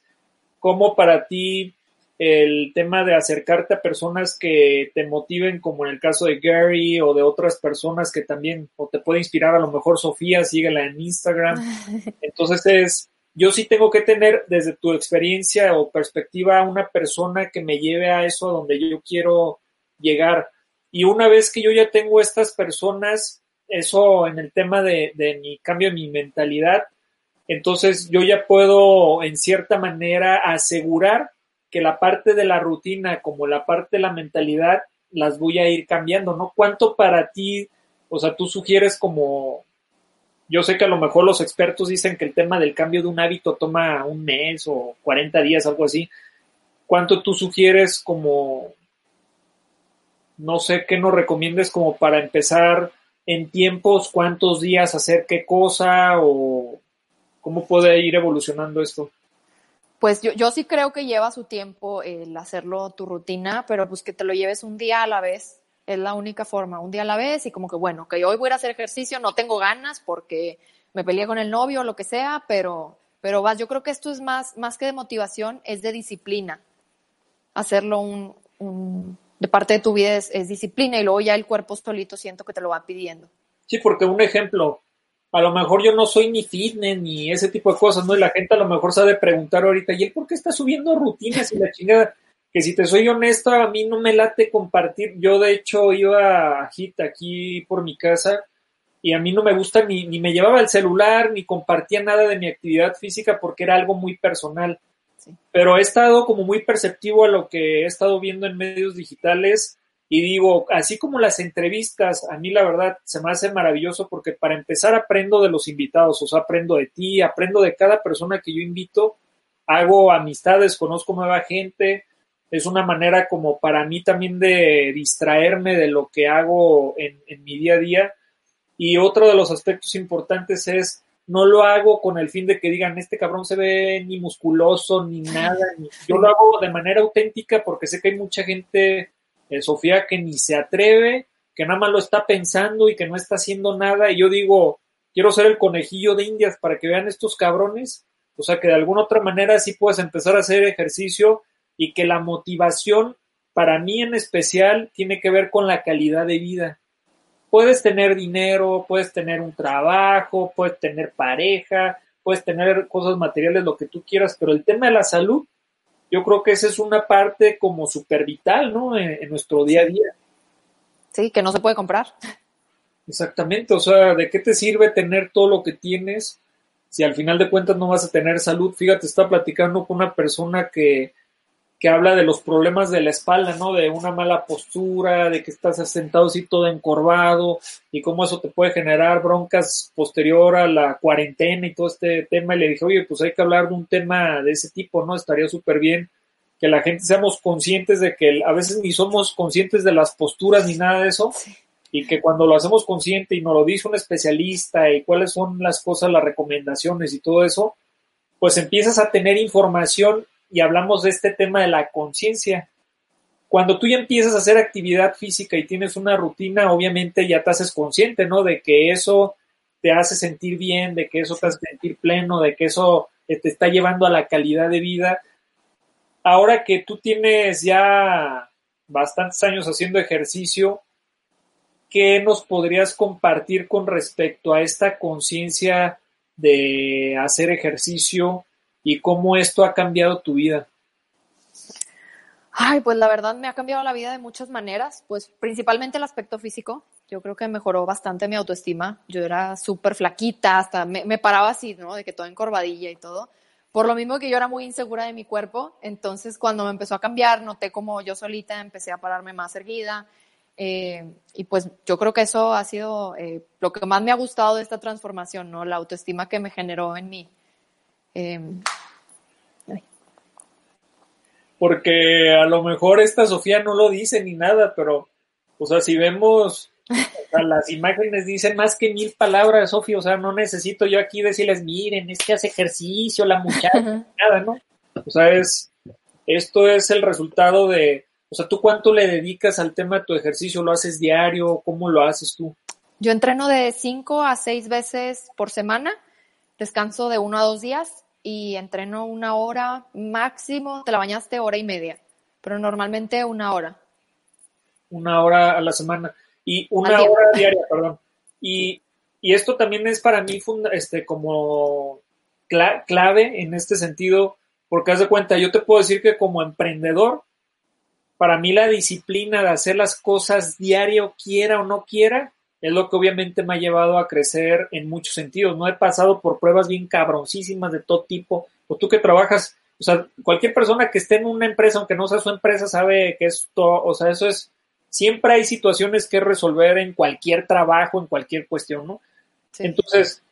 ¿Cómo para ti el tema de acercarte a personas que te motiven, como en el caso de Gary o de otras personas que también, o te puede inspirar, a lo mejor Sofía, síguela en Instagram. <laughs> Entonces es yo sí tengo que tener desde tu experiencia o perspectiva una persona que me lleve a eso a donde yo quiero llegar. Y una vez que yo ya tengo estas personas, eso en el tema de, de mi cambio de mi mentalidad, entonces yo ya puedo en cierta manera asegurar que la parte de la rutina como la parte de la mentalidad las voy a ir cambiando, ¿no? ¿Cuánto para ti, o sea, tú sugieres como, yo sé que a lo mejor los expertos dicen que el tema del cambio de un hábito toma un mes o 40 días, algo así. ¿Cuánto tú sugieres como, no sé qué nos recomiendes como para empezar en tiempos, cuántos días hacer qué cosa o cómo puede ir evolucionando esto? Pues yo, yo sí creo que lleva su tiempo el hacerlo tu rutina, pero pues que te lo lleves un día a la vez es la única forma, un día a la vez y como que bueno, que hoy voy a hacer ejercicio, no tengo ganas porque me peleé con el novio o lo que sea, pero, pero vas, yo creo que esto es más, más que de motivación, es de disciplina. Hacerlo un, un de parte de tu vida es, disciplina y luego ya el cuerpo solito siento que te lo va pidiendo. Sí, porque un ejemplo, a lo mejor yo no soy ni fitness ni ese tipo de cosas, ¿no? Y la gente a lo mejor sabe preguntar ahorita, ¿y él por qué está subiendo rutinas y la chingada? Que si te soy honesto, a mí no me late compartir. Yo, de hecho, iba a HIT aquí por mi casa y a mí no me gusta ni, ni me llevaba el celular ni compartía nada de mi actividad física porque era algo muy personal. Sí. Pero he estado como muy perceptivo a lo que he estado viendo en medios digitales y digo, así como las entrevistas, a mí la verdad se me hace maravilloso porque para empezar aprendo de los invitados, o sea, aprendo de ti, aprendo de cada persona que yo invito, hago amistades, conozco nueva gente, es una manera como para mí también de distraerme de lo que hago en, en mi día a día. Y otro de los aspectos importantes es, no lo hago con el fin de que digan, este cabrón se ve ni musculoso, ni nada, ni... <laughs> yo lo hago de manera auténtica porque sé que hay mucha gente eh, Sofía que ni se atreve, que nada más lo está pensando y que no está haciendo nada. Y yo digo, quiero ser el conejillo de indias para que vean estos cabrones. O sea, que de alguna otra manera sí puedes empezar a hacer ejercicio y que la motivación, para mí en especial, tiene que ver con la calidad de vida. Puedes tener dinero, puedes tener un trabajo, puedes tener pareja, puedes tener cosas materiales, lo que tú quieras, pero el tema de la salud yo creo que esa es una parte como súper vital, ¿no? En, en, nuestro día a día. Sí, que no se puede comprar. Exactamente, o sea, ¿de qué te sirve tener todo lo que tienes si al final de cuentas no vas a tener salud? Fíjate, está platicando con una persona que, que habla de los problemas de la espalda, ¿no? De una mala postura, de que estás sentado así todo encorvado y cómo eso te puede generar broncas posterior a la cuarentena y todo este tema. Y le dije, oye, pues hay que hablar de un tema de ese tipo, ¿no? Estaría súper bien que la gente seamos conscientes de que a veces ni somos conscientes de las posturas ni nada de eso. Y que cuando lo hacemos consciente y nos lo dice un especialista y cuáles son las cosas, las recomendaciones y todo eso, pues empiezas a tener información y hablamos de este tema de la conciencia. Cuando tú ya empiezas a hacer actividad física y tienes una rutina, obviamente ya te haces consciente, ¿no? De que eso te hace sentir bien, de que eso te hace sentir pleno, de que eso te está llevando a la calidad de vida. Ahora que tú tienes ya bastantes años haciendo ejercicio, ¿qué nos podrías compartir con respecto a esta conciencia de hacer ejercicio y cómo esto ha cambiado tu vida. Ay, pues la verdad me ha cambiado la vida de muchas maneras, pues principalmente el aspecto físico. Yo creo que mejoró bastante mi autoestima. Yo era súper flaquita, hasta me, paraba así, ¿no? De que todo encorvadilla y todo. Por lo mismo que yo era muy insegura de mi cuerpo, entonces cuando me empezó a cambiar, noté como yo solita empecé a pararme más erguida. Eh, y pues yo creo que eso ha sido eh, lo que más me ha gustado de esta transformación, ¿no? La autoestima que me generó en mí. Eh, porque a lo mejor esta Sofía no lo dice ni nada, pero, o sea, si vemos, o sea, las imágenes dicen más que mil palabras, Sofía, o sea, no necesito yo aquí decirles, miren, es que hace ejercicio la muchacha, nada, ¿no? O sea, es, esto es el resultado de, o sea, ¿tú cuánto le dedicas al tema de tu ejercicio? ¿Lo haces diario? ¿Cómo lo haces tú? Yo entreno de cinco a seis veces por semana, descanso de uno a dos días y entreno una hora máximo, te la bañaste hora y media, pero normalmente una hora. Una hora a la semana y una hora diaria, perdón. Y, y, esto también es para mí este, como clave en este sentido, porque haz de cuenta, yo te puedo decir que como emprendedor, para mí la disciplina de hacer las cosas diario, quiera o no quiera, es lo que obviamente me ha llevado a crecer en muchos sentidos. No he pasado por pruebas bien cabroncísimas de todo tipo. O tú que trabajas, o sea, cualquier persona que esté en una empresa, aunque no sea su empresa, sabe que esto, o sea, eso es, siempre hay situaciones que resolver en cualquier trabajo, en cualquier cuestión, ¿no? Entonces,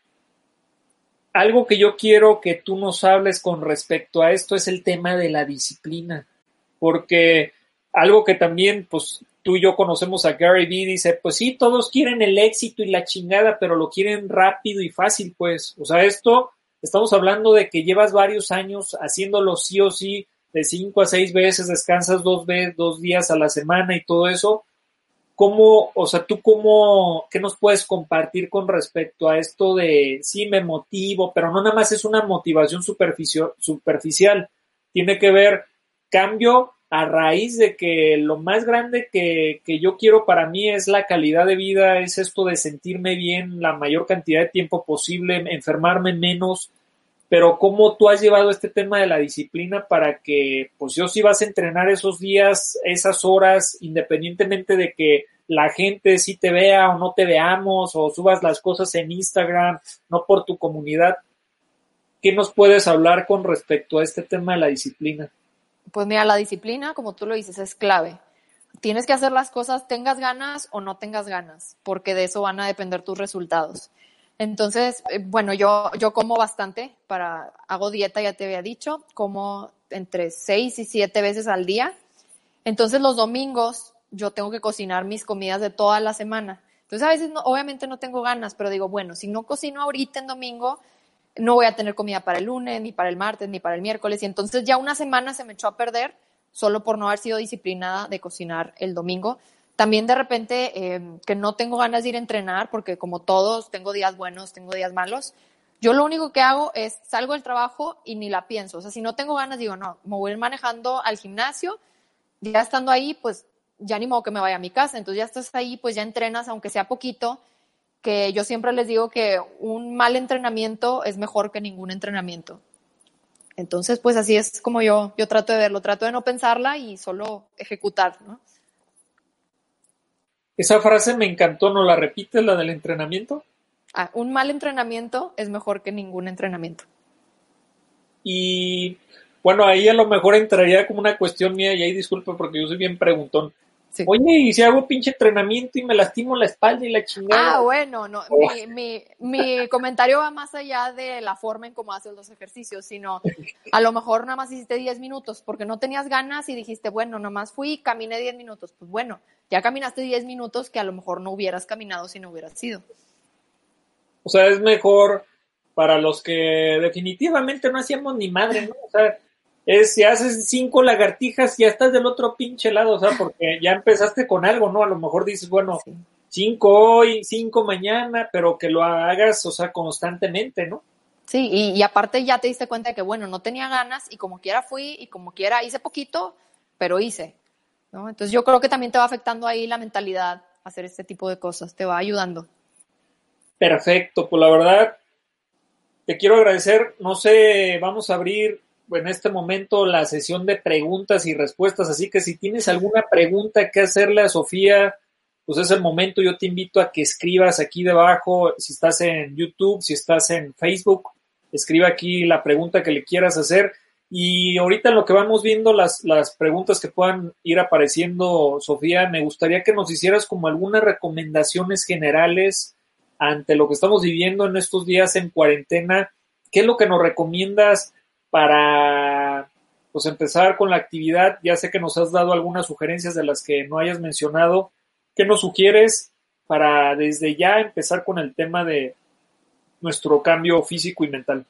algo que yo quiero que tú nos hables con respecto a esto es el tema de la disciplina, porque algo que también, pues, tú y yo conocemos a Gary Vee, dice, pues sí, todos quieren el éxito y la chingada, pero lo quieren rápido y fácil, pues, o sea, esto, estamos hablando de que llevas varios años haciéndolo sí o sí, de cinco a seis veces, descansas dos veces, dos días a la semana y todo eso. ¿Cómo, o sea, tú cómo, qué nos puedes compartir con respecto a esto de, sí, me motivo, pero no nada más es una motivación superficial, tiene que ver cambio a raíz de que lo más grande que, que, yo quiero para mí es la calidad de vida, es esto de sentirme bien la mayor cantidad de tiempo posible, enfermarme menos, pero cómo tú has llevado este tema de la disciplina para que, pues yo si vas a entrenar esos días, esas horas, independientemente de que la gente sí te vea o no te veamos, o subas las cosas en Instagram, no por tu comunidad, ¿qué nos puedes hablar con respecto a este tema de la disciplina? Pues mira, la disciplina, como tú lo dices, es clave. Tienes que hacer las cosas, tengas ganas o no tengas ganas, porque de eso van a depender tus resultados. Entonces, eh, bueno, yo, yo como bastante para, hago dieta, ya te había dicho, como entre seis y siete veces al día. Entonces, los domingos yo tengo que cocinar mis comidas de toda la semana. Entonces, a veces, obviamente no tengo ganas, pero digo, bueno, si no cocino ahorita en domingo, no voy a tener comida para el lunes, ni para el martes, ni para el miércoles. Y entonces ya una semana se me echó a perder solo por no haber sido disciplinada de cocinar el domingo. También de repente em, que no tengo ganas de ir a entrenar porque como todos tengo días buenos, tengo días malos. Yo lo único que hago es salgo del trabajo y ni la pienso. O sea, si no tengo ganas, digo, no, me voy a ir manejando al gimnasio. Ya estando ahí, pues ya ni modo que me vaya a mi casa. Entonces ya estás ahí, pues ya entrenas, aunque sea poquito que yo siempre les digo que un mal entrenamiento es mejor que ningún entrenamiento. Entonces, pues así es como yo, yo trato de verlo, trato de no pensarla y solo ejecutar, ¿no? Esa frase me encantó, ¿no la repites, la del entrenamiento? Ah, un mal entrenamiento es mejor que ningún entrenamiento. Y bueno, ahí a lo mejor entraría como una cuestión mía, y ahí disculpe porque yo soy bien preguntón. Oye, y si hago pinche entrenamiento y me lastimo la espalda y la chingada. Ah, bueno, no. Mi, mi, mi, comentario va más allá de la forma en cómo haces los ejercicios, sino a lo mejor nada más hiciste 10 minutos porque no tenías ganas y dijiste, bueno, nada más fui y caminé 10 minutos. Pues bueno, ya caminaste 10 minutos que a lo mejor no hubieras caminado si no hubieras sido. O sea, es mejor para los que definitivamente no hacíamos ni madre, ¿no? O sea, es si haces cinco lagartijas, ya estás del otro pinche lado, o sea, porque <laughs> ya empezaste con algo, ¿no? A lo mejor dices, bueno, cinco hoy, cinco mañana, pero que lo hagas, o sea, constantemente, ¿no? Sí, y, y, aparte ya te diste cuenta de que, bueno, no tenía ganas y como quiera fui y como quiera hice poquito, pero hice, ¿no? Entonces yo creo que también te va afectando ahí la mentalidad hacer este tipo de cosas, te va ayudando. Perfecto, pues la verdad, te quiero agradecer, no sé, vamos a abrir en este momento la sesión de preguntas y respuestas, así que si tienes alguna pregunta que hacerle a Sofía, pues es el momento, yo te invito a que escribas aquí debajo, si estás en YouTube, si estás en Facebook, escriba aquí la pregunta que le quieras hacer. Y ahorita lo que vamos viendo las, las preguntas que puedan ir apareciendo, Sofía, me gustaría que nos hicieras como algunas recomendaciones generales ante lo que estamos viviendo en estos días en cuarentena. ¿Qué es lo que nos recomiendas para pues empezar con la actividad. Ya sé que nos has dado algunas sugerencias de las que no hayas mencionado. ¿Qué nos sugieres para desde ya empezar con el tema de nuestro cambio físico y mental?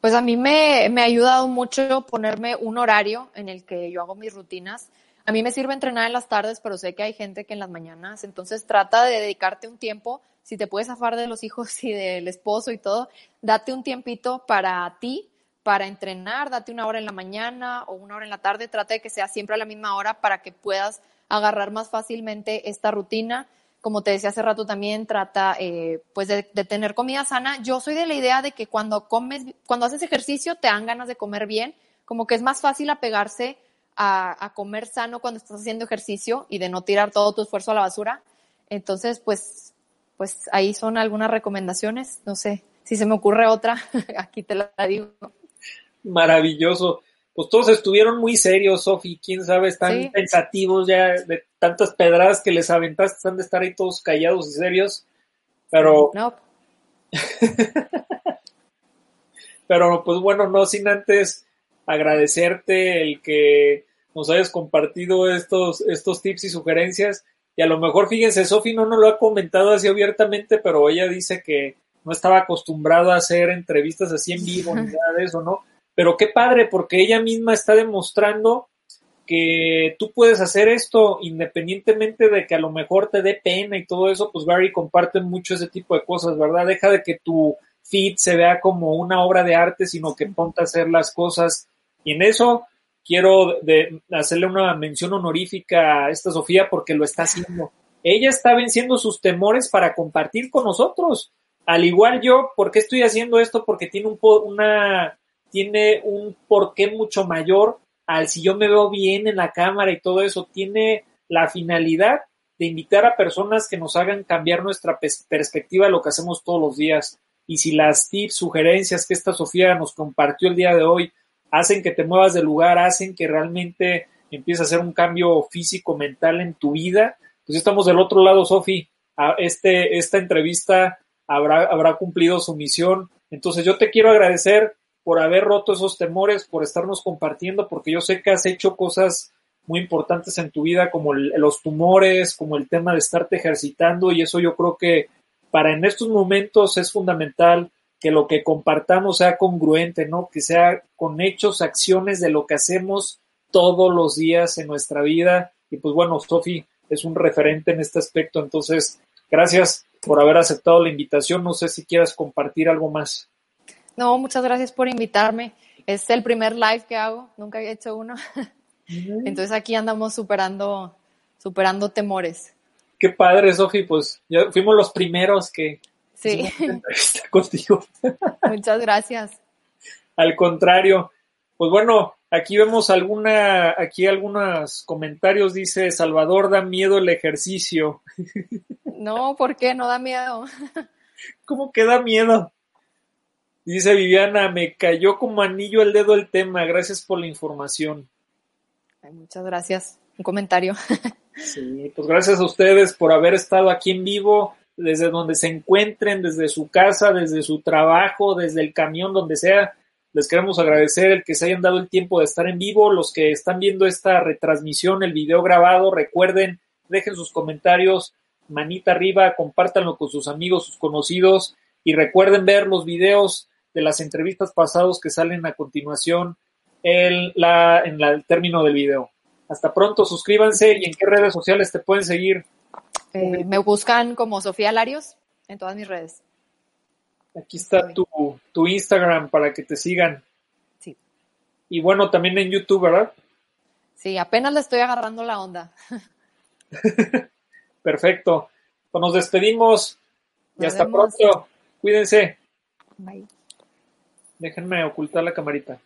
Pues a mí me, me ha ayudado mucho ponerme un horario en el que yo hago mis rutinas. A mí me sirve entrenar en las tardes, pero sé que hay gente que en las mañanas, entonces trata de dedicarte un tiempo, si te puedes zafar de los hijos <laughs> y del esposo y todo, date un tiempito para ti, para entrenar, date una hora en la mañana o una hora en la tarde, trata de que sea siempre a la misma hora para que puedas agarrar más fácilmente esta rutina. Como te decía hace rato también, trata eh, pues de, tener comida sana. Yo soy de la idea de que cuando comes, cuando haces ejercicio te dan ganas de comer bien, como que es más fácil apegarse a, comer sano cuando estás haciendo ejercicio y de no tirar todo tu esfuerzo a la basura. Entonces, pues, pues ahí son algunas recomendaciones. No sé, si se me ocurre otra, <laughs> aquí te la digo. Maravilloso. Pues todos estuvieron muy serios, Sofi. Quién sabe, están pensativos ya de tantas pedradas que les aventaste, están de estar ahí todos callados y serios. Pero. No. <laughs> Pero pues bueno, no sin antes agradecerte el que nos hayas compartido estos, estos tips y sugerencias. Y a lo mejor, fíjense, Sofi no nos lo ha comentado así abiertamente, pero ella dice que no estaba acostumbrada a hacer entrevistas así en vivo ni <laughs> nada de eso, ¿no? Pero qué padre, porque ella misma está demostrando que tú puedes hacer esto independientemente de que a lo mejor te dé pena y todo eso, pues Barry comparte mucho ese tipo de cosas, ¿verdad? Deja de que tu feed se vea como una obra de arte, sino que ponte a hacer las cosas. Y en eso quiero de, hacerle una mención honorífica a esta Sofía porque lo está haciendo. Ella está venciendo sus temores para compartir con nosotros. Al igual yo, ¿por qué estoy haciendo esto? Porque tiene un, una, tiene un porqué mucho mayor al si yo me veo bien en la cámara y todo eso. Tiene la finalidad de invitar a personas que nos hagan cambiar nuestra perspectiva de lo que hacemos todos los días. Y si las tips, sugerencias que esta Sofía nos compartió el día de hoy hacen que te muevas de lugar, hacen que realmente empieces a hacer un cambio físico, mental en tu vida, pues estamos del otro lado, Sofi. Este, esta entrevista habrá, habrá cumplido su misión. Entonces yo te quiero agradecer por haber roto esos temores, por estarnos compartiendo, porque yo sé que has hecho cosas muy importantes en tu vida, como los tumores, como el tema de estarte ejercitando, y eso yo creo que para en estos momentos es fundamental que lo que compartamos sea congruente, ¿no? Que sea con hechos, acciones de lo que hacemos todos los días en nuestra vida. Y pues bueno, Sofi es un referente en este aspecto. Entonces, gracias por haber aceptado la invitación. No sé si quieras compartir algo más. No, muchas gracias por invitarme. Es el primer live que hago, nunca había hecho uno. <laughs> Entonces aquí andamos superando, superando temores. Qué padre, Sofi, pues ya fuimos los primeros que sí. <laughs> contigo. <laughs> Muchas gracias. Al contrario, pues bueno, aquí vemos alguna, aquí algunos comentarios, dice Salvador, da miedo el ejercicio. No, ¿por qué? No da miedo. ¿Cómo que da miedo? Dice Viviana, me cayó como anillo el dedo el tema, gracias por la información. muchas gracias. Un comentario. <laughs> Sí, pues gracias a ustedes por haber estado aquí en vivo, desde donde se encuentren, desde su casa, desde su trabajo, desde el camión, donde sea. Les queremos agradecer el que se hayan dado el tiempo de estar en vivo. Los que están viendo esta retransmisión, el video grabado, recuerden, dejen sus comentarios, manita arriba, compártanlo con sus amigos, sus conocidos y recuerden ver los videos de las entrevistas pasados que salen a continuación en, la, en el término del video. Hasta pronto, suscríbanse y en qué redes sociales te pueden seguir. Eh, me buscan como Sofía Larios en todas mis redes. Aquí está tu, tu Instagram para que te sigan. Sí. Y bueno, también en YouTube, ¿verdad? Sí, apenas le estoy agarrando la onda. <laughs> Perfecto. Pues nos despedimos y hasta pronto. Cuídense. Bye. Déjenme ocultar la camarita.